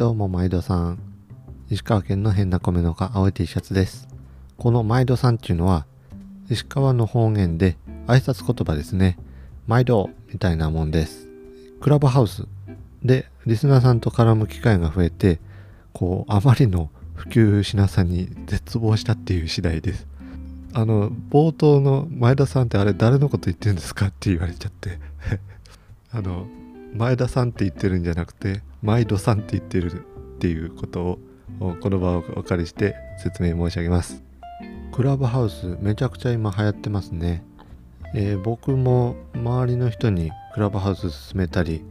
どうも毎度さん。石川県の変な米の家青い T シャツです。この毎度さんっていうのは石川の方言で挨拶言葉ですね。毎度みたいなもんです。クラブハウスでリスナーさんと絡む機会が増えてこうあまりの普及しなさに絶望したっていう次第です。あの冒頭の前田さんってあれ誰のこと言ってるんですかって言われちゃって。あの前田さんって言ってるんじゃなくて毎度さんって言ってるっていうことをこの場をお借りして説明申し上げます。クラブハウスめちゃくちゃ今流行ってますね、えー、僕も周りの人にクラブハウス進めたり、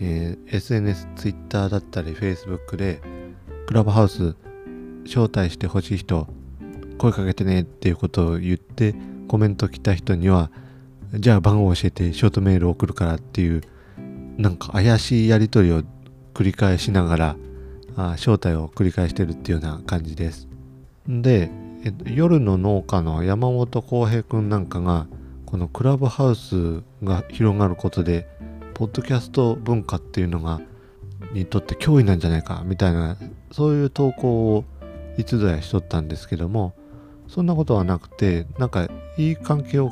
えー、SNS、Twitter だったり Facebook でクラブハウス招待してほしい人声かけてねっていうことを言ってコメント来た人にはじゃあ番号教えてショートメール送るからっていうなんか怪しいやり取りを繰り返しながらあ招待を繰り返してるっていうような感じです。で、えっと、夜の農家の山本浩平くんなんかがこのクラブハウスが広がることでポッドキャスト文化っていうのがにとって脅威なんじゃないかみたいなそういう投稿をいつぞやしとったんですけどもそんなことはなくてなんかいい関係を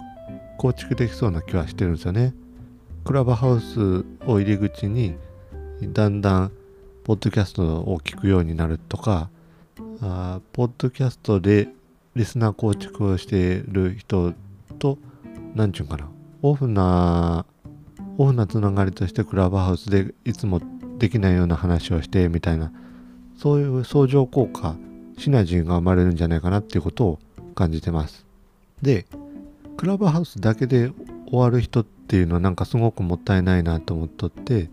構築できそうな気はしてるんですよね。クラブハウスを入り口にだんだんポッドキャストを聞くようになるとかあポッドキャストでリスナー構築をしている人と何ちゅうかなオフなオフなつながりとしてクラブハウスでいつもできないような話をしてみたいなそういう相乗効果シナジーが生まれるんじゃないかなっていうことを感じてます。で、クラブハウスだけで終わる人っていうのはなんかすごくもったいないなと思っとって、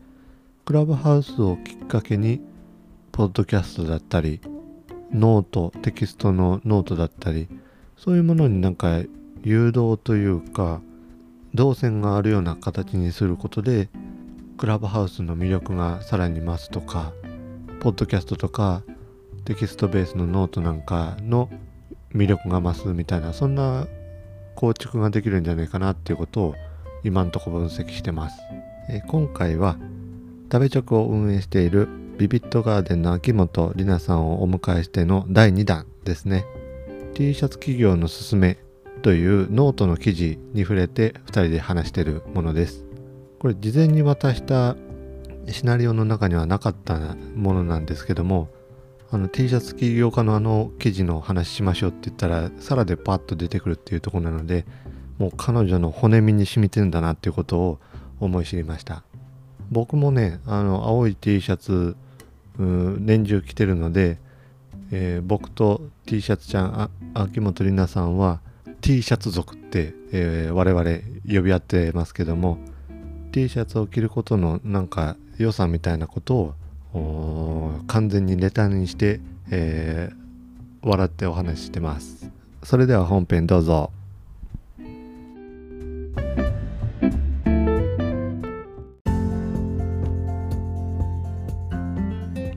クラブハウスをきっかけに、ポッドキャストだったり、 note、テキストのノートだったり、そういうものになんか誘導というか、動線があるような形にすることで、クラブハウスの魅力がさらに増すとか、ポッドキャストとかテキストベースのノートなんかの魅力が増すみたいなそんな構築ができるんじゃないかなっていうことを今んとこ分析してます。え今回は食べチョクを運営しているビビッドガーデンの秋元里奈さんをお迎えしての第2弾ですね。T シャツ企業のすすめというノートの記事に触れて2人で話してるものです。これ事前に渡したシナリオの中にはなかったものなんですけどもあの T シャツ起業家のあの記事の話しましょうって言ったらさらでパッと出てくるっていうところなのでもう彼女の骨身に染みてるんだなっていうことを思い知りました僕もねあの青い T シャツ年中着てるので、えー、僕と T シャツちゃん秋元里奈さんは T シャツ族って、えー、我々呼び合ってますけども T シャツを着ることのなんか良さみたいなことを完全にネタにして、えー、笑ってお話ししてます。それでは本編どうぞ。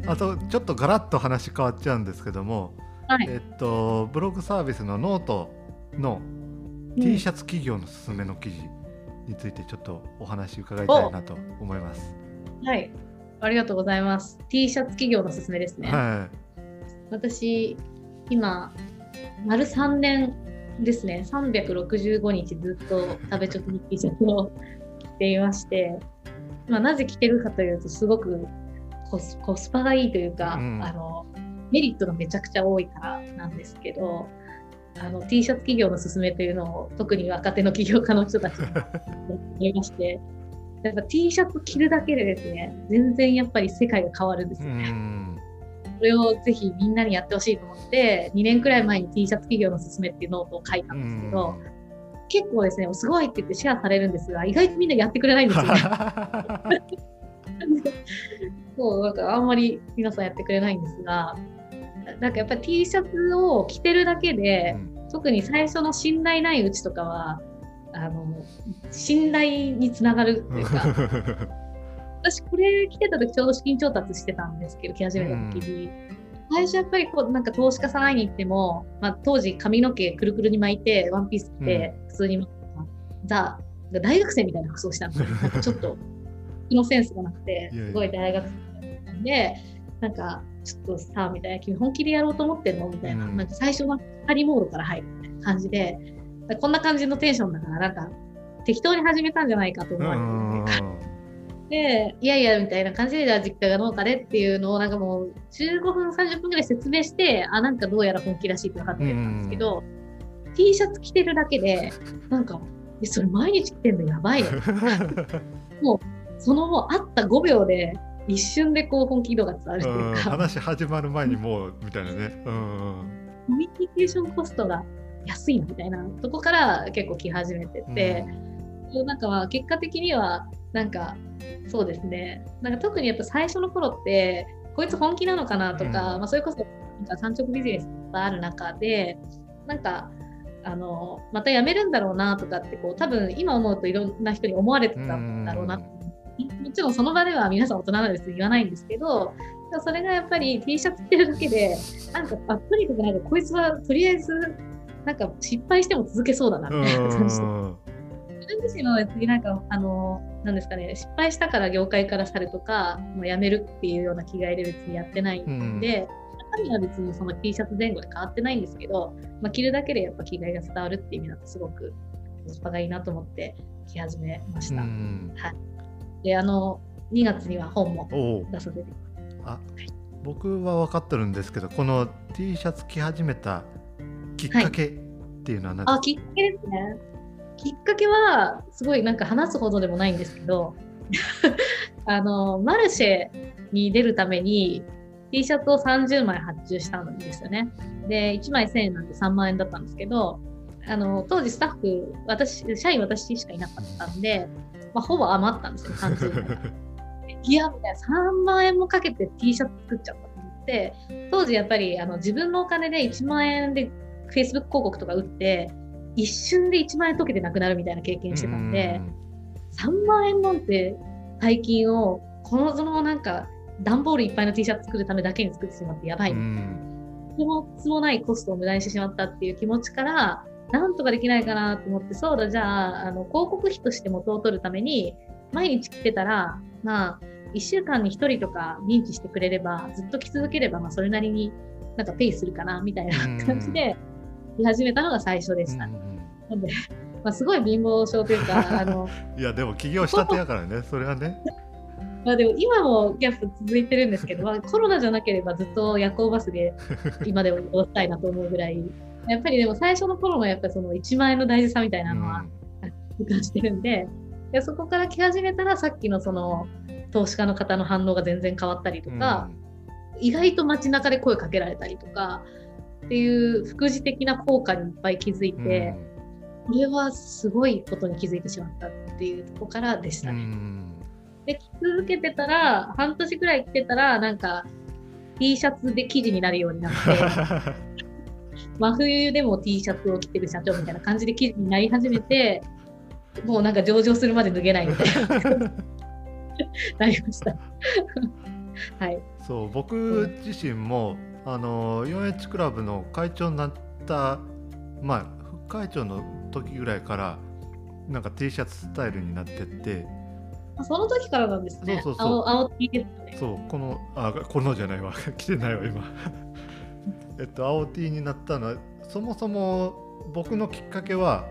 あとちょっとガラッと話変わっちゃうんですけども、はい、えっとブログサービスのノートの T シャツ企業のすすめの記事についてちょっとお話伺いたいなと思います。はいありがとうございます。T シャツ起業のすすめですね。はい、私、今、丸3年ですね、365日ずっと食べチョク T シャツを着ていまして、まあ、なぜ着てるかというと、すごくコスコスパがいいというか、うん、あの、メリットがめちゃくちゃ多いからなんですけど、あの T シャツ企業のすすめというのを特に若手の起業家の人たちにやっていましてやっぱ T シャツ着るだけでですね、全然やっぱり世界が変わるんですよね。それをぜひみんなにやってほしいと思って、2年くらい前に T シャツ企業のすすめっていうノートを書いたんですけど、結構ですね、すごいって言ってシェアされるんですが、意外とみんなやってくれないんですよね。そう、なんかあんまり皆さんやってくれないんですが、なんかやっぱり T シャツを着てるだけで、うん、特に最初の信頼ないうちとかは、あの信頼につながるっていうか 私これ来てた時ちょうど資金調達してたんですけど来始めた時に、うん、最初やっぱりこうなんか投資家さん会いに行っても、まあ、当時髪の毛くるくるに巻いてワンピース着て普通に、うん、ザ大学生みたいな服装したんですよ。ちょっと 気のセンスがなくてすごい大学生。なんでなんかちょっとさみたいな君本気でやろうと思ってんのみたいな,、なんか最初は仮モードから入るみたいな感じでこんな感じのテンションだからなんか適当に始めたんじゃないかと思われてで、いやいや、みたいな感じで、じゃあ実家が農家でっていうのを、なんかもう15分、30分ぐらい説明して、あ、なんかどうやら本気らしいって分かってたんですけど、T シャツ着てるだけで、なんか、え、それ毎日着てんのやばいね。もう、そのもう会った5秒で、一瞬でこう本気度が伝わるというか。話始まる前にもう、みたいなね。うん。コミュニケーションコストが安いみたいなとこから結構来始めてて、うん、なんかまあ結果的にはなんかそうですねなんか特にやっぱ最初の頃ってこいつ本気なのかなとか、うん、まあ、それこそなんか産直ビジネスがある中でなんかあのまた辞めるんだろうなとかってこう多分今思うといろんな人に思われてたんだろうな、うん、もちろんその場では皆さん大人なんです言わないんですけどそれがやっぱり T シャツ着てるだけでなんかあとにかくなんかこいつはとりあえずなんか失敗しても続けそうだなみたいな感じで。自分自身は別になんかあのなんですかね失敗したから業界から去るとかもう辞めるっていうような気概で別にやってないんで、中身は別にその T シャツ前後で変わってないんですけど、まあ、着るだけでやっぱ気概が伝わるっていう意味だとすごくコスパがいいなと思って着始めました。はい、であの2月には本も出させてあ、はい、僕は分かってるんですけどこの T シャツ着始めたきっかけっていうのは何ですか、はい、あきっかけですね。きっかけはすごいなんか話すほどでもないんですけど あのマルシェに出るために T シャツを30枚発注したんですよね。で1枚1000円なんで3万円だったんですけどあの当時スタッフ私社員私しかいなかったんで、まあ、ほぼ余ったんですよ30枚。いやみたいな3万円もかけて T シャツ作っちゃったと思って当時やっぱりあの自分のお金で1万円で Facebook 広告とか打って一瞬で1万円溶けてなくなるみたいな経験してたんで、3万円なんて大金をこのそのなんか段ボールいっぱいの T シャツ作るためだけに作ってしまってやばい。とてもつもないコストを無駄にしてしまったっていう気持ちから、なんとかできないかなと思って、そうだ、じゃあ、あの広告費として元を取るために、毎日来てたら、まあ、1週間に1人とか認知してくれれば、ずっと来続ければ、まあ、それなりになんかペイするかな、みたいな感じで、来始めたのが最初でした。なんで、まあ、すごい貧乏症というか、あのいや、でも起業したてやからね、それはね。まあでも今もギャップ続いてるんですけど、まあ、コロナじゃなければずっと夜行バスで今でも移動したいなと思うぐらい、やっぱりでも最初の頃のやっぱその1万円の大事さみたいなのは、実感してるんで、でそこから来始めたらさっきのその投資家の方の反応が全然変わったりとか、うん、意外と街中で声かけられたりとかっていう副次的な効果にいっぱい気づいて、うん。これはすごいことに気づいてしまったっていうとこからでしたね。で、着続けてたら、半年ぐらい着てたら、なんか T シャツで生地になるようになって、真冬でも T シャツを着てる社長みたいな感じで記事になり始めて、もうなんか上場するまで脱げないみたいな。なりました。はい。そう僕自身も、あの 4H クラブの会長になったまあ会長の時ぐらいからなんか T シャツスタイルになってって。あその時からなんですね。そうそうそう。青青 T ですねそうこのあこのじゃないわ。着てないわ今 えっと青 T になったのはそもそも僕のきっかけは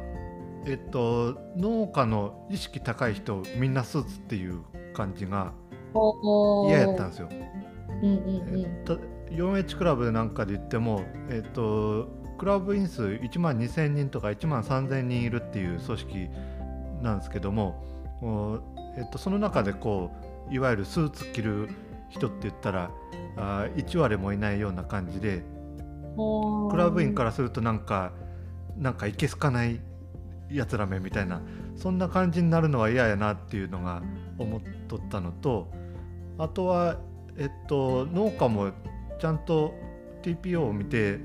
えっと農家の意識高い人みんなスーツっていう感じが嫌やったんですよ。うんうんうん、4H クラブなんかで言っても、えっと、クラブ員数1万2000人とか1万3000人いるっていう組織なんですけども、えっと、その中でこういわゆるスーツ着る人って言ったらあ1割もいないような感じでクラブ員からするとなんかなんかいけすかないやつらめみたいなそんな感じになるのは嫌やなっていうのが思っとったのとあとは、えっと、農家もちゃんと TPO を見て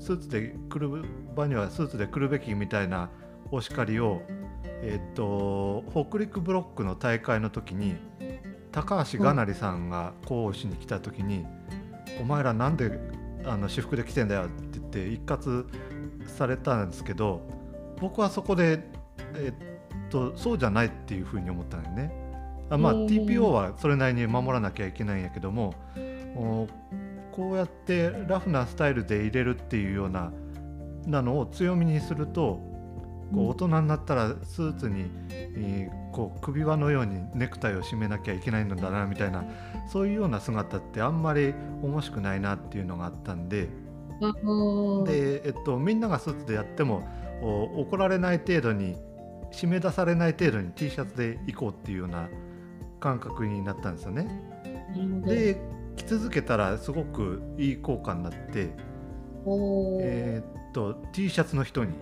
スーツで来る場にはスーツで来るべきみたいなお叱りを、えっと、北陸ブロックの大会の時に高橋がなりさんが講師に来た時に「お前らなんであの私服で来てんだよ」って言って一括されたんですけど僕はそこで、えっと、そうじゃないっていうふうに思ったんだよね。あまあ、TPO はそれなりに守らなきゃいけないんやけどもこうやってラフなスタイルで入れるっていうようななのを強みにするとこう大人になったらスーツに、えー、こう首輪のようにネクタイを締めなきゃいけないのだなみたいなそういうような姿ってあんまり面白くないなっていうのがあったんで。で、えっと、みんながスーツでやっても怒られない程度に締め出されない程度に T シャツで行こうっていうような感覚になったんですよね。で着続けたらすごくいい効果になって、えー、っと T シャツの人に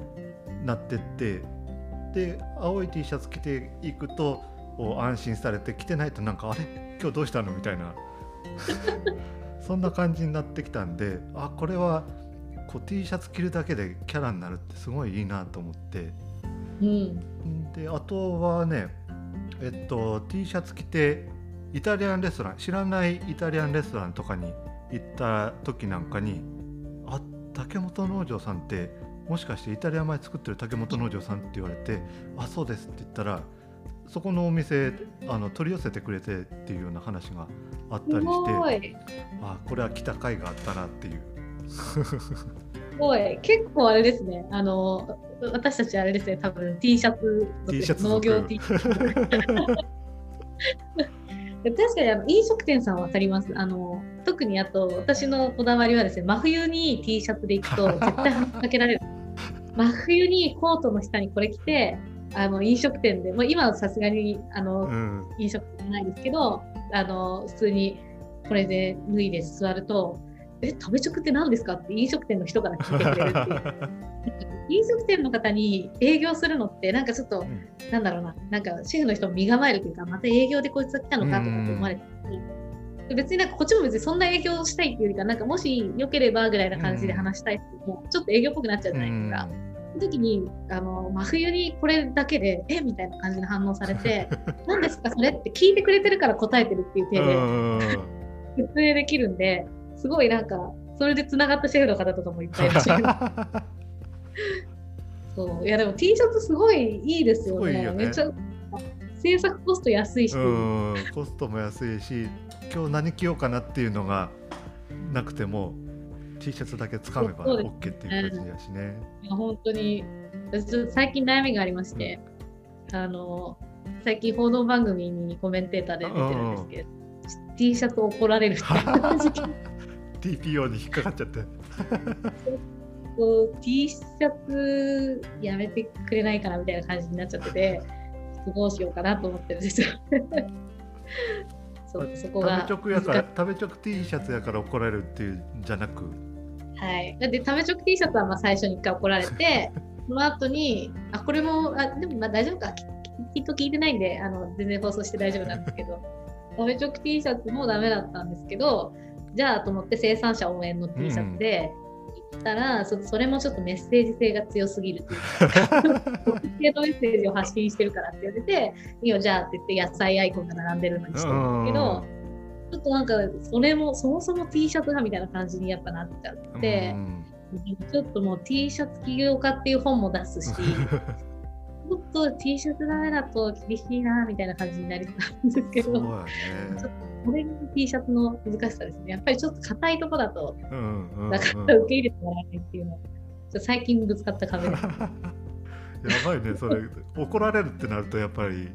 なってってで青い T シャツ着ていくと安心されて着てないとなんかあれ？今日どうしたの？みたいな。そんな感じになってきたんであこれはこう T シャツ着るだけでキャラになるってすごいいいなと思って、うん、であとはねえっと T シャツ着てイタリアンレストラン知らないイタリアンレストランとかに行った時なんかに「あ竹本農場さんってもしかしてイタリア米作ってる竹本農場さん?」って言われて「あそうです」って言ったらそこのお店あの取り寄せてくれてっていうような話があったりしてあこれは来た甲斐があったなっていう。すごい。結構あれですね。あの私たちあれですね。多分 T シャツ T シャツ農業 T シャツ。確かにあの飲食店さん分かります？あの特にあと私のこだわりはですね真冬に T シャツで行くと絶対話しかけられる真冬にコートの下にこれ着てあの飲食店で、まあ、今はさすがにあの、うん、飲食店ないですけどあの普通にこれで脱いで座ると「え食べ直って何ですか?」って飲食店の人から聞いてくれるっていう。飲食店の方に営業するのってなんかちょっと、うん、なんだろうななんかシェフの人も身構えるというかまた営業でこいつが来たのかとかって思われて、別になんかこっちも別にそんな営業したいっていうよりかなんかもしよければぐらいな感じで話したいってもうちょっと営業っぽくなっちゃうじゃないですか。うんの時にあの真冬にこれだけでえみたいな感じで反応されて 何ですかそれって聞いてくれてるから答えてるっていう体で説明できるんですごいなんかそれでつながったシェフの方とかもいっぱいいらっしゃる。そういやでも T シャツすごいいいですよね。よねめっちゃ制作コスト安いし。コストも安いし今日何着ようかなっていうのがなくても T シャツだけつかめば OK っていう感じやしね。いや本当に私最近悩みがありまして、うん、あの最近報道番組にコメンテーターで出てるんですけど、うん、T シャツ怒られる TPO に引っかかっちゃって。T シャツやめてくれないかなみたいな感じになっちゃってて、どうしようかなと思ってるんですよ。そうそこが食べ直やから食べ直 T シャツやから怒られるっていうじゃなく。はい。で、食べ直 T シャツはまあ最初に1回怒られて、その後に、あ、これも、あでもまあ大丈夫か、きっと聞いてないんで、あの全然放送して大丈夫なんですけど、食べ直 T シャツもダメだったんですけど、じゃあと思って生産者応援の T シャツで、行ったらそそれもちょっとメッセージ性が強すぎるっていうか メッセージを発信してるからって言われていいよじゃあって言って野菜アイコンが並んでるのにしてるんですけどちょっとなんかそれもそもそも T シャツがみたいな感じにやっぱなっちゃって、ちょっともう T シャツ起業家っていう本も出すし ちょっと T シャツダメだと厳しいなみたいな感じになりたんですけど、ね、これが T シャツの難しさですね。やっぱりちょっと硬いとこだと、なかなか受け入れてもらえないっていうの最近ぶつかった壁です。やばいね、それ怒られるってなるとやっぱり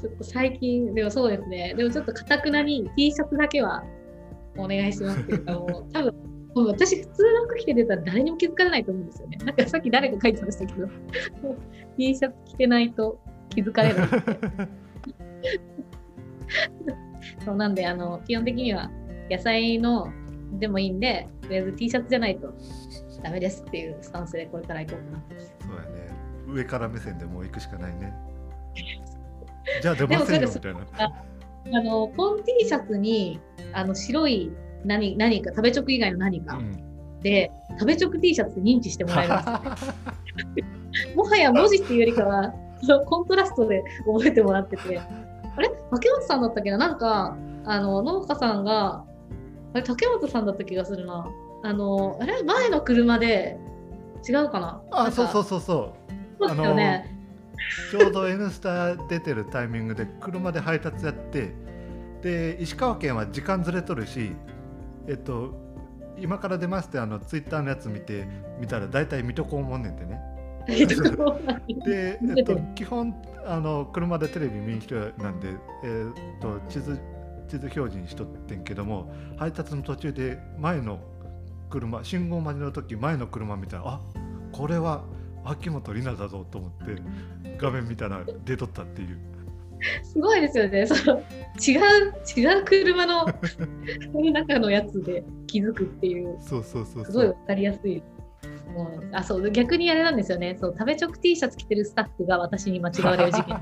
ちょっと最近、でもそうですね、でもちょっとかたくなに T シャツだけはお願いしますっていうか、もう多分もう私、普通の服着て出たら誰にも気づかれないと思うんですよね。なんかさっき誰か書いてましたけど、T シャツ着てないと気づかれないそうなんであの、基本的には野菜のでもいいんで、とりあえず T シャツじゃないとダメですっていうスタンスでこれから行こうかなそうやね。上から目線でもう行くしかないね。じゃあ出ませんよみたいな。あのポン T シャツにあの白い何何か食べ直以外の何か、うん、で食べ直 T シャツで認知してもらえます、もはや文字っていうよりかはコントラストで覚えてもらっててあれ？竹本さんだったっけな？なんかあの農家さんがあれ？竹本さんだった気がするな。あのあれ？前の車で違うかな？あそうそうそうそう。そうですよね。ちょうど「N スタ」出てるタイミングで車で配達やってで石川県は時間ずれとるしえっと今から出ますってあのツイッターのやつ見て見たら大体水戸黄門ねんってね。で、えっと、基本あの車でテレビ見ん人なんで、えっと、地図地図表示にしとってんけども配達の途中で前の車信号待ちの時前の車見たらあこれは秋元里奈だぞと思って画面見たら出とったっていう。すごいですよね。その違う違う車 の中のやつで気づくっていう。そうそうそうすごいわかりやすい。もうあそう逆にあれなんですよね。そう食べ直 T シャツ着てるスタッフが私に間違われる事件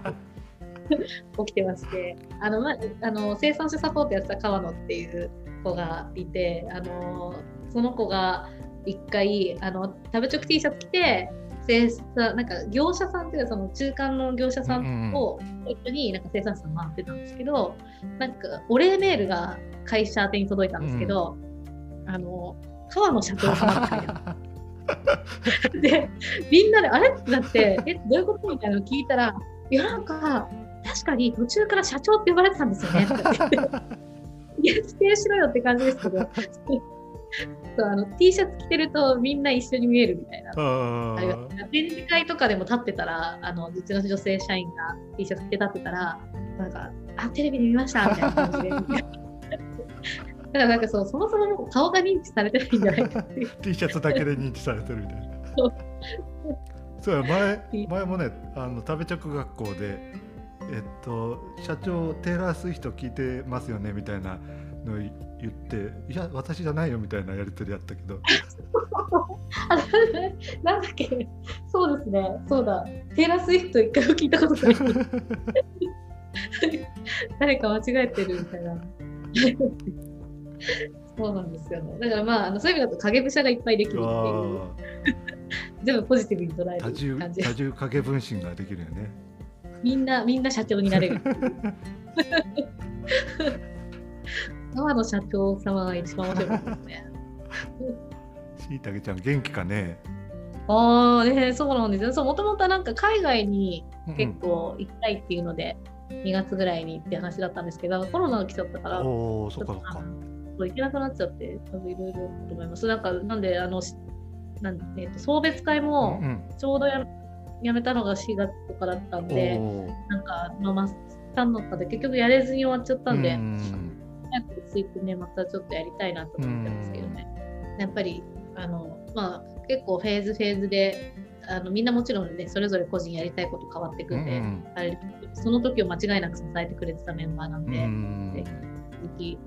起きてまして、あのまあの生産者サポートやってた川野っていう子がいて、あのその子が一回あの食べ直 T シャツ着て生産なんか業者さんっていうかその中間の業者さんを一緒になんか生産者さん回ってたんですけど、なんかお礼メールが会社宛てに届いたんですけど、うん、あの川野社長様って書いてある。でみんなであれ？ってなってえどういうこと？みたいなのを聞いたらいやなんか確かに途中から社長って呼ばれてたんですよねって言って。いや、否定しろよって感じですけど、そうあの T シャツ着てるとみんな一緒に見えるみたいな。あ展示会とかでも立ってたら、あのうちの女性社員が T シャツ着て立ってたら、なんか、あ、テレビで見ましたみたいな感じで。だからなんかそうそもそも顔が認知されてないんじゃないかっていう。T シャツだけで認知されてるみたいな。そう前前もねあの食べ着学校でえっと社長テーラー・スウィフト聞いてますよねみたいなの言っていや私じゃないよみたいなやり取りやったけど。なんだっけ。そうですね。そうだ。テーラー・スウィフト一回も聞いたことない。誰か間違えてるみたいなそうなんですよね。だからまああのそういう意味だと影武者がいっぱいできるっていう。全部ポジティブに捉える感じ。多重影分身ができるよね。みんなみんな社長になれる。川野社長様が一番面白いですね。しいたけちゃん元気かね？ああねそうなんですよ。そうもともとなんか海外に結構行きたいっていうので、うん、2月ぐらいにって話だったんですけどコロナが来ちゃったからおそっかそっか行けなくなっちゃって多分いろいろと思います。なんかなんであのなんえーと、送別会もちょうどや,、やめたのが4月とかだったんで、なんか、まあ、マスタンの中で結局やれずに終わっちゃったんで、うん早くついてね、またちょっとやりたいなと思ってますけどね。やっぱり、あの、まあ、結構フェーズフェーズで、あのみんなもちろんね、それぞれ個人やりたいこと変わってくんで、うんあれその時を間違いなく支えてくれてたメンバーなんで、うん、ぜひ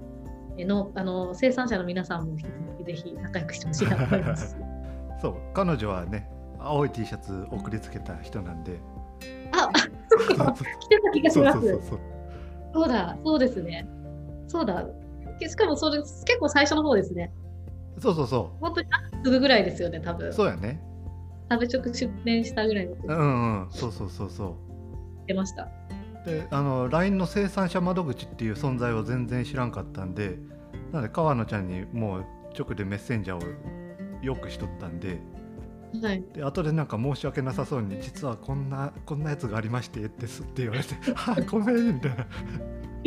のあの生産者の皆さんも引き続きぜひ仲良くしてほしいなと思います。そう彼女はね青い T シャツ送りつけた人なんであそう着てた気がしますそうだそうですねそうだ。しかもそれ結構最初の方ですね。そうそうそう。本当にすぐぐらいですよね、多分。そうやね。食べ直出店したぐらいのうんうん、そうそうそうそう。出ました。で、あの LINE の生産者窓口っていう存在を全然知らんかったんで、なので川野ちゃんにもう直でメッセンジャーをよくしとったんで。はい、で後でなんか申し訳なさそうに実はこんなこんなやつがありましてってすって言われて「は あごめん」みたいな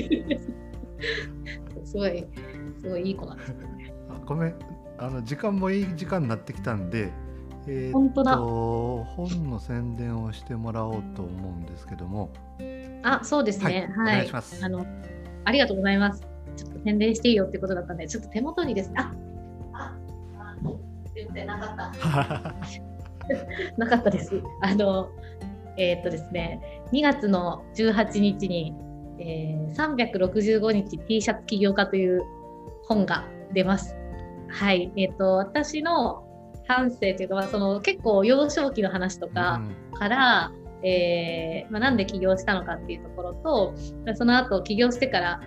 すごい、すごいいい子なんですよね。ごめん、あの時間もいい時間になってきたんで、えー、本当だ本の宣伝をしてもらおうと思うんですけども。あ、そうですね。はい。お願いします。あの、ありがとうございます。ちょっと宣伝していいよってことだったんで、ちょっと手元にですね、あ、あ、あ全然なかった。なかったです。あの、えー、っとですね、2月の18日にえー、365日 T シャツ起業家という本が出ます。はい、えっ、ー、と私の半生というか、その結構幼少期の話とかから、うん、えー、まあ、なんで起業したのかっていうところと、その後起業してから、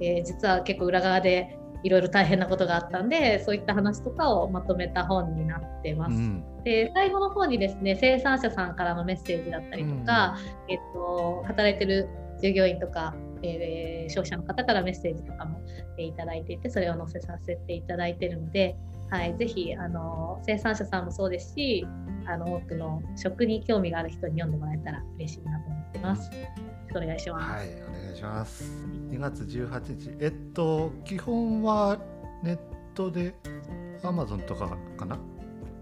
えー、実は結構裏側でいろいろ大変なことがあったんでそういった話とかをまとめた本になってます。うん、で最後の方にですね生産者さんからのメッセージだったりとか、うん、えっと、働いてる従業員とか、えー、消費者の方からメッセージとかも、えー、いただいていてそれを載せさせていただいているので、はい、ぜひあの生産者さんもそうですしあの多くの食に興味がある人に読んでもらえたら嬉しいなと思ってます。お願いします。はい、お願いします。2月18日、えっと基本はネットでアマゾンとかかな？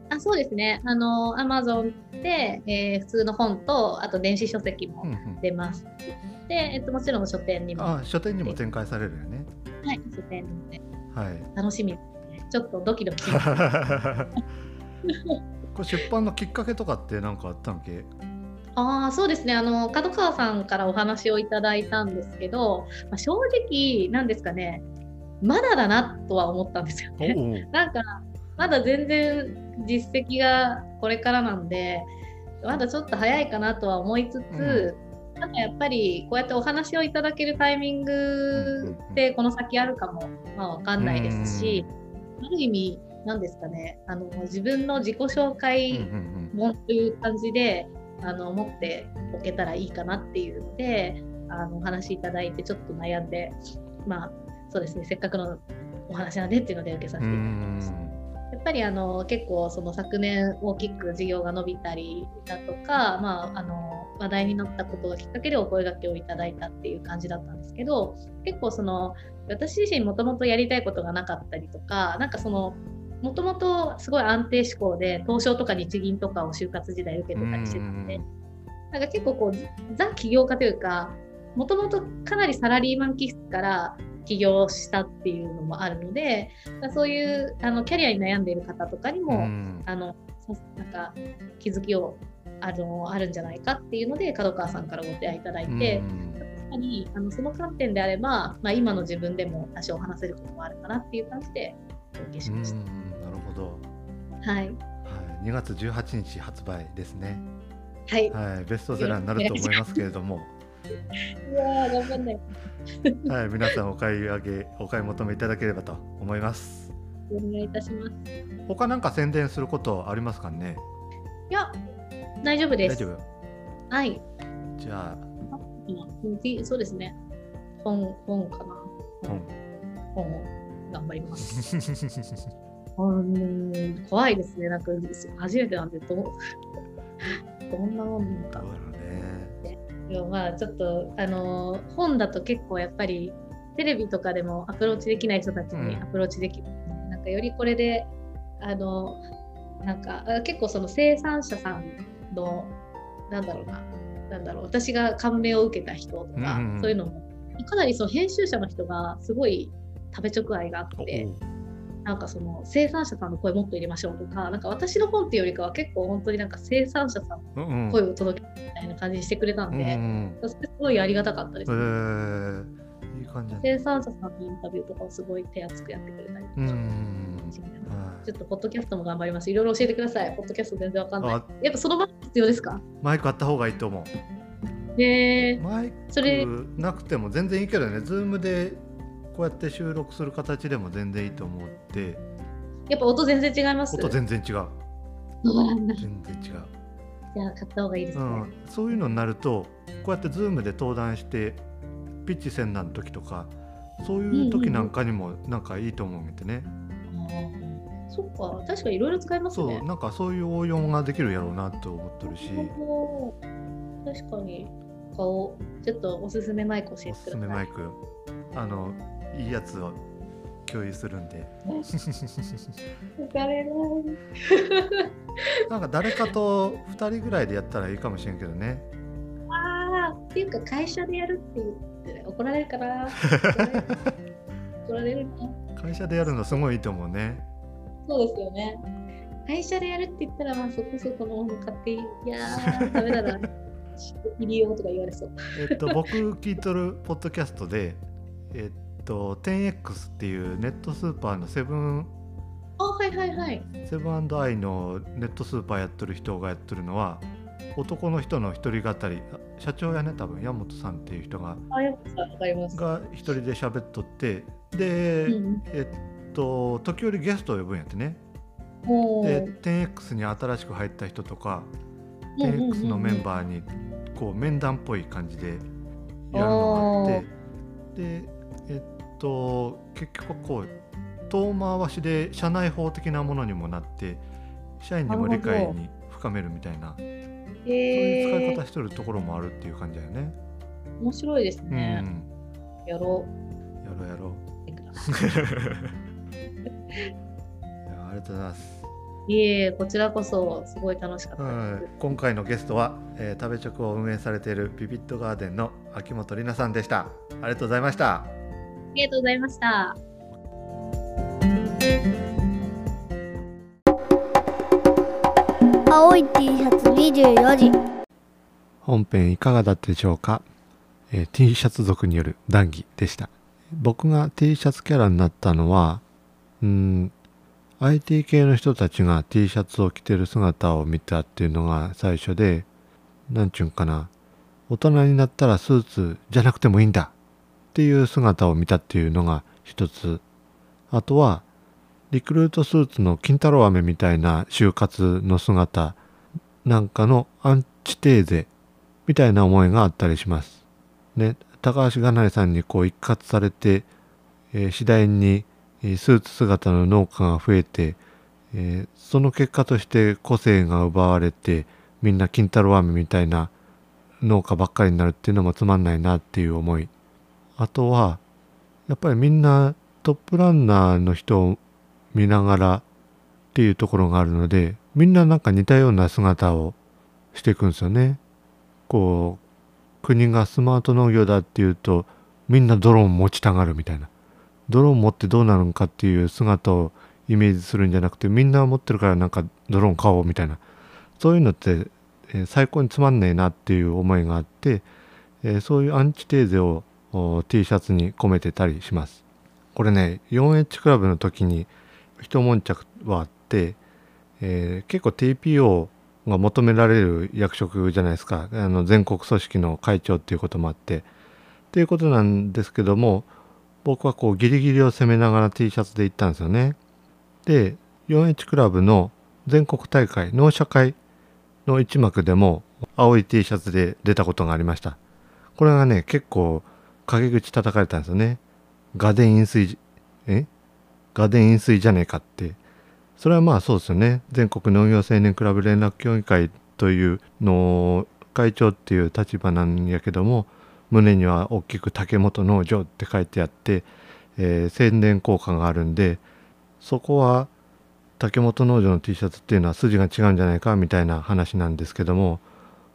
あそうですね。あの、アマゾンで、えー、普通の本と、あと電子書籍も出ます。うんうん、で、えっと、もちろん書店にも。あ書店にも展開されるよね。はい、書店で。はい。楽しみ。ちょっとドキドキ。これ出版のきっかけとかって何かあったんけ？あそうですねあの角川さんからお話をいただいたんですけど、まあ、正直なんですかねまだだなとは思ったんですよね。なんかまだ全然実績がこれからなんでまだちょっと早いかなとは思いつつ、うん、なんかやっぱりこうやってお話をいただけるタイミングってこの先あるかも、まあ、分かんないですし、ある意味なんですかねあの自分の自己紹介本という感じで、あの持っておけたらいいかなっていうのであのお話いただいてちょっと悩んでまあそうですねせっかくのお話なんでっていうので受けさせていただきました。やっぱりあの結構その昨年大きく事業が伸びたりだとか、まあ、あの話題になったことがきっかけでお声がけをいただいたっていう感じだったんですけど結構その私自身もともとやりたいことがなかったりとかなんかそのもともとすごい安定志向で東証とか日銀とかを就活時代受けてたりしてたんでなんか結構こうザ起業家というかもともとかなりサラリーマン気質から起業したっていうのもあるのでそういうあのキャリアに悩んでいる方とかにも、うん、あのなんか気づきをあのあるんじゃないかっていうので角川さんからご提案いただいて、うん、確かにあのその観点であれば、まあ、今の自分でも多少話せることもあるかなっていう感じでお受けしました。なるほど。はい、はい、2月18日発売ですね。はい、はい、ベストセラーになると思いますけれども。いや頑張んない。はい、皆さんお買い上げ、お買い求めいただければと思います。お願いいたします。他なんか宣伝することありますかね？いや、大丈夫です。大丈夫？はい。じゃあ。そうですね。本、本かな。本。本を頑張ります。うん怖いですね。なんか初めてなんでどどんなもんか。でもまあちょっとあの本だと結構やっぱりテレビとかでもアプローチできない人たちにアプローチできる、うん、なんかよりこれであのなんか結構その生産者さんのなんだろうななんだろう私が感銘を受けた人とか、うんうん、そういうのも。かなりその編集者の人がすごい食べ直愛があって。なんかその生産者さんの声もっと入れましょうとか、なんか私の本っていうよりかは結構本当になんか生産者さんの声を届けるみたいな感じにしてくれたんで、うんうん、それすごいありがたかったです、ね。えー、いい感じ生産者さんのインタビューとかをすごい手厚くやってくれたりとか。うんちょっとポッドキャストも頑張ります。いろいろ教えてください。ポッドキャスト全然わかんない。やっぱその場必要ですか？マイクあった方がいいと思う。へマイクなくても全然いいけどね、 Zoom でこうやって収録する形でも全然いいと思って。やっぱ音全然違います？音全然違う。全然違う。じゃあ買った方がいいですね、うん、そういうのになるとこうやってズームで登壇してピッチ戦乱の時とかそういう時なんかにもなんかいいと思うんでね、うんうん、そっか。確かにいろいろ使えますね。そう。なんかそういう応用ができるやろうなと思ってるし。確かに。顔。ちょっとおすすめマイク教えてください。おすすめマイク。あのいいやつを共有するんで。なんか誰かと2人ぐらいでやったらいいかもしれんけどね。ああ、っていうか会社でやるって言って怒られるかな。怒られるな。会社でやるのすごいいいと思うね。そうですよね。会社でやるって言ったら、まあそこそこのもの買って、いやー、ダメだな。入りようとか言われそう。えっと、僕聞いとるポッドキャストで、えっと 10X っていうネットスーパーのセブンあはいはいはい。セブンアイのネットスーパーやってる人がやってるのは男の人の一人語り社長やね多分山本さんっていう人がが一人で喋っとってで、うん、えっと時折ゲストを呼ぶんやってね。で 10X に新しく入った人とか 10X のメンバーにこう面談っぽい感じでやるのがあってでえっと結局こう遠回しで社内法的なものにもなって社員にも理解に深めるみたいなそういう使い方してるところもあるっていう感じだよね。面白いですね。うん、やろう。やろうやろう。ありがとうございますいえこちらこそすごい楽しかったです、はい、今回のゲストは、えー、食べチョクを運営されているビビットガーデンの秋元里奈さんでしたありがとうございましたありがとうございました。青い T シャツ24時。本編いかがだったでしょうか、えー、T シャツ族による談義でした。僕が T シャツキャラになったのはうん IT 系の人たちが T シャツを着てる姿を見たっていうのが最初で、なんちゅうんかな、大人になったらスーツじゃなくてもいいんだっていう姿を見たっていうのが一つ。あとは、リクルートスーツの金太郎飴みたいな就活の姿なんかのアンチテーゼみたいな思いがあったりします。ね、高橋がなりさんにこう一括されて、えー、次第にスーツ姿の農家が増えて、えー、その結果として個性が奪われてみんな金太郎飴みたいな農家ばっかりになるっていうのもつまんないなっていう思いあとはやっぱりみんなトップランナーの人を見ながらっていうところがあるのでみんななんか似たような姿をしていくんですよね。こう国がスマート農業だっていうとみんなドローン持ちたがるみたいなドローン持ってどうなるのかっていう姿をイメージするんじゃなくてみんな持ってるからなんかドローン買おうみたいなそういうのって、えー、最高につまんねえなっていう思いがあって、えー、そういうアンチテーゼを T シャツに込めてたりしますこれね 4H クラブの時に一悶着はあって、えー、結構 TPO が求められる役職じゃないですかあの全国組織の会長っていうこともあってっていうことなんですけども僕はこうギリギリを攻めながら T シャツで行ったんですよね。で 4H クラブの全国大会納社会の一幕でも青い T シャツで出たことがありました。これがね結構陰口叩かれたんですよね。ガデン飲水え？ガデン飲水じゃねえかって。それはまあそうですよね。全国農業青年クラブ連絡協議会というの会長っていう立場なんやけども胸には大きく竹本農場って書いてあって、えー、宣伝効果があるんでそこは竹本農場の T シャツっていうのは筋が違うんじゃないかみたいな話なんですけども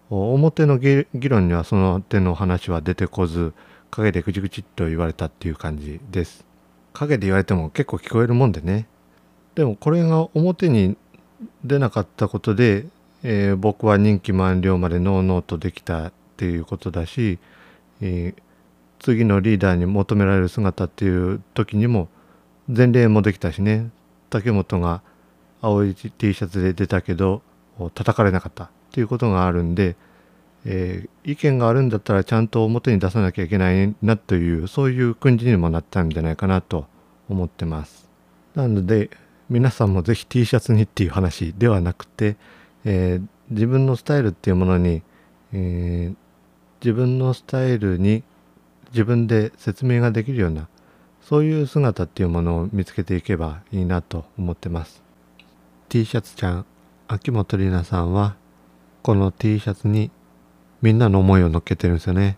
表の議論にはその手の話は出てこず陰でぐちぐちっと言われたっていう感じです。陰で言われても結構聞こえるもんでね。でもこれが表に出なかったことで、えー、僕は任期満了までノーノーとできたっていうことだしえー、次のリーダーに求められる姿っていう時にも前例もできたしね。竹本が青い T シャツで出たけど叩かれなかったっていうことがあるんで、えー、意見があるんだったらちゃんと表に出さなきゃいけないなというそういう訓示にもなったんじゃないかなと思ってます。なので皆さんも是非 T シャツにっていう話ではなくて、えー、自分のスタイルっていうものに、えー、自分のスタイルに自分で説明ができるようなそういう姿っていうものを見つけていけばいいなと思ってます T シャツちゃん秋元里奈さんはこの T シャツにみんなの思いを乗っけてるんですよね。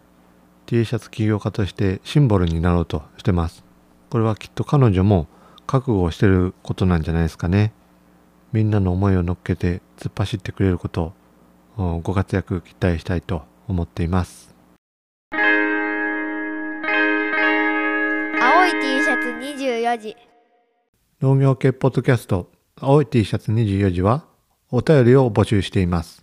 T シャツ起業家としてシンボルになろうとしてます。これはきっと彼女も覚悟をしてることなんじゃないですかね。みんなの思いを乗っけて突っ走ってくれることをご活躍期待したいと思っています。青い T シャツ24時。農業系ポッドキャスト青い T シャツ24時はお便りを募集しています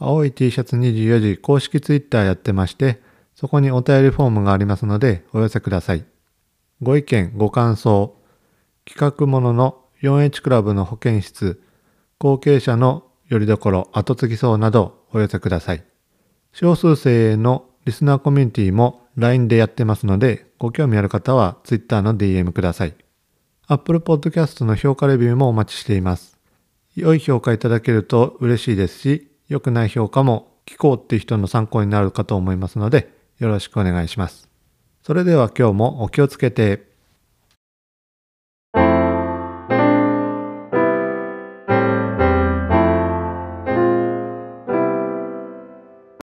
青い T シャツ24時公式ツイッターやってましてそこにお便りフォームがありますのでお寄せくださいご意見ご感想企画ものの 4H クラブの保健室後継者のよりどころ後継ぎそうなどお寄せください少数生のリスナーコミュニティも LINE でやってますので、ご興味ある方は Twitter の DM ください。Apple Podcast の評価レビューもお待ちしています。良い評価いただけると嬉しいですし、良くない評価も聞こうっていう人の参考になるかと思いますので、よろしくお願いします。それでは今日もお気をつけて。